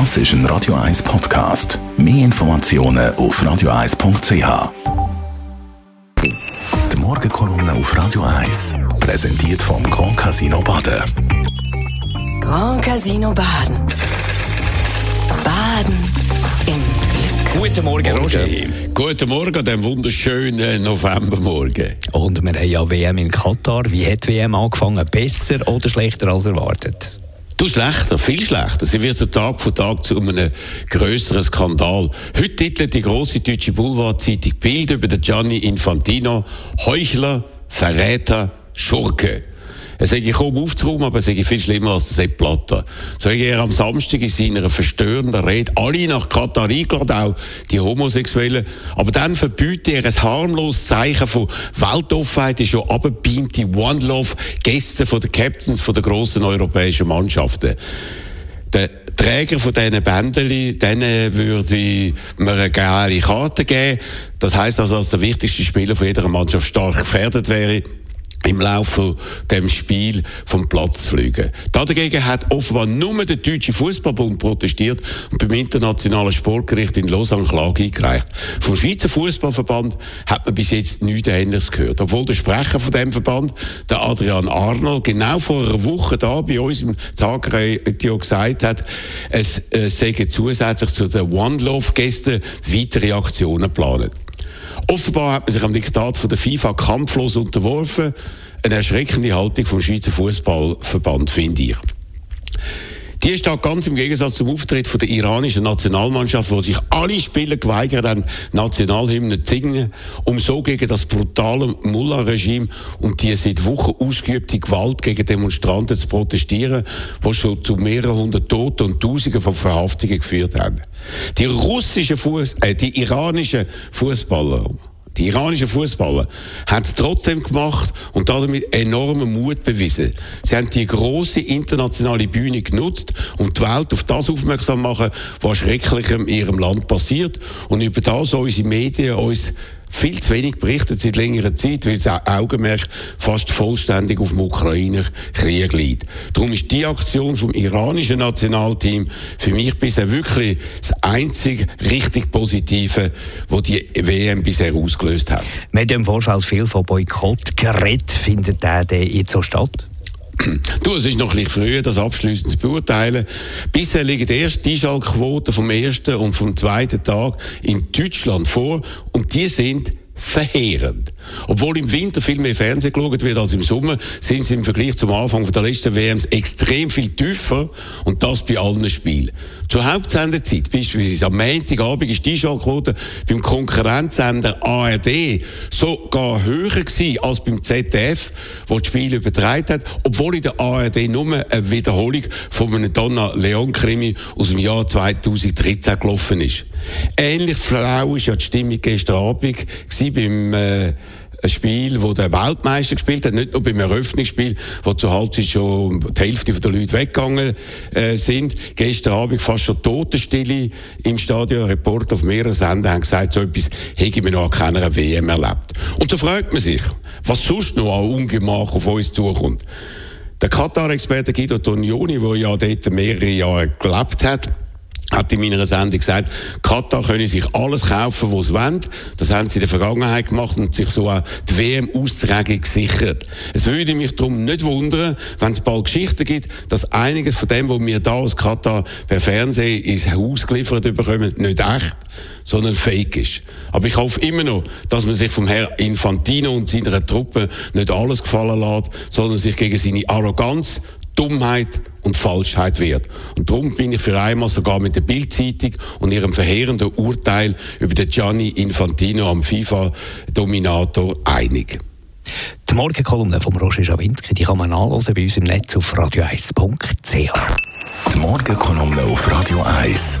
Das ist ein Radio 1 Podcast. Mehr Informationen auf radio1.ch. Die Morgenkolumne auf Radio 1 präsentiert vom Grand Casino Baden. Grand Casino Baden. Baden im Glück. Guten Morgen, Roger. Guten Morgen an diesem wunderschönen Novembermorgen. Und wir haben ja WM in Katar. Wie hat die WM angefangen? Besser oder schlechter als erwartet? Du schlechter, viel schlechter. Sie wird so Tag für Tag zu einem größeren Skandal. Heute titelt die große deutsche Boulevardzeitung Bild über den Gianni Infantino Heuchler, Verräter, Schurke. Er sage kaum aufzuräumen, aber es sei viel schlimmer als der Sepp Blatter. So hat er am Samstag in seiner verstörenden Rede alle nach Katar eingeladen, auch die Homosexuellen. Aber dann verbietet er ein harmloses Zeichen von Weltoffenheit, die schon abgebeamte One-Love-Gäste den Captains der grossen europäischen Mannschaften. Der Träger von diesen Bändeli, denen würde man eine geile Karte geben. Das heisst also, dass der wichtigste Spieler von jeder Mannschaft stark gefährdet wäre im Laufe dem Spiel vom Platz fliegen. Dagegen hat offenbar nur der Deutsche Fußballbund protestiert und beim Internationalen Sportgericht in Lausanne Klage eingereicht. Vom Schweizer Fußballverband hat man bis jetzt nichts Ähnliches gehört. Obwohl der Sprecher von dem Verband, der Adrian Arnold, genau vor einer Woche da bei uns im Tagradio gesagt hat, es äh, sei zusätzlich zu den One Love Gästen weitere Aktionen geplant. Offenbar hat man sich am Diktat von der FIFA kampflos unterworfen. Eine erschreckende Haltung vom Schweizer Fußballverband, finde ich. Die steht ganz im Gegensatz zum Auftritt von der iranischen Nationalmannschaft, wo sich alle Spieler geweigert haben, Nationalhymnen zu singen, um so gegen das brutale Mullah-Regime und die seit Wochen ausgeübte Gewalt gegen Demonstranten zu protestieren, was schon zu mehreren hundert Toten und Tausenden von Verhaftungen geführt haben. Die russischen Fuß, äh, die iranischen Fußballer die iranischen Fußballer haben es trotzdem gemacht und damit enormen Mut bewiesen. Sie haben die große internationale Bühne genutzt, um die Welt auf das aufmerksam machen, was Schrecklichem in ihrem Land passiert und über das unsere Medien uns viel zu wenig berichtet seit längerer Zeit, weil das Augenmerk fast vollständig auf dem Ukrainer-Krieg liegt. Darum ist die Aktion vom iranischen Nationalteam für mich bisher wirklich das einzige richtig Positive, was die WM bisher ausgelöst hat. Haben im Vorfeld viel von Boykott geredet. Findet der jetzt so statt? Du, es ist noch ein früh, das abschließend zu beurteilen. Bisher liegen erst die Einschaltquoten vom ersten und vom zweiten Tag in Deutschland vor und die sind verheerend. Obwohl im Winter viel mehr Fernsehen geschaut wird als im Sommer, sind sie im Vergleich zum Anfang der letzten WMs extrem viel tiefer und das bei allen Spielen. Zur Hauptsendezeit, beispielsweise am Montagabend, ist die Einschaltquote beim Konkurrenzsender ARD sogar höher gewesen als beim ZDF, wo das Spiel übertragen hat, obwohl in der ARD nur eine Wiederholung von einem Donna Leon Krimi aus dem Jahr 2013 gelaufen ist. Ähnlich flau ist ja die Stimmung gestern Abend beim äh, Spiel, wo der Weltmeister gespielt hat, nicht nur beim Eröffnungsspiel, wo zur Halbzeit schon die Hälfte der Leute weggegangen äh, sind. Gestern Abend fast schon Totenstille im Stadion. Reporter auf mehreren Sendern haben gesagt, so etwas hätte ich mir noch an keiner WM erlebt. Und so fragt man sich, was sonst noch an Ungemach auf uns zukommt. Der Katar-Experte Guido Tonioni, der ja dort mehrere Jahre gelebt hat, hat in meiner Sendung gesagt, Katar können sich alles kaufen, was sie wollen. Das haben sie in der Vergangenheit gemacht und sich so auch die WM-Austragung gesichert. Es würde mich darum nicht wundern, wenn es bald Geschichten gibt, dass einiges von dem, was wir da aus Katar per Fernsehen ins Haus geliefert bekommen, nicht echt, sondern fake ist. Aber ich hoffe immer noch, dass man sich vom Herrn Infantino und seiner Truppe nicht alles gefallen lässt, sondern sich gegen seine Arroganz, Dummheit und Falschheit wert. Und darum bin ich für einmal sogar mit der Bildzeitung und ihrem verheerenden Urteil über den Gianni Infantino am FIFA-Dominator einig. Die Morgenkolumne von Roger Schawinski die kann man nachlesen bei uns im Netz auf radio1.ch. Die Morgenkolumne auf Radio 1.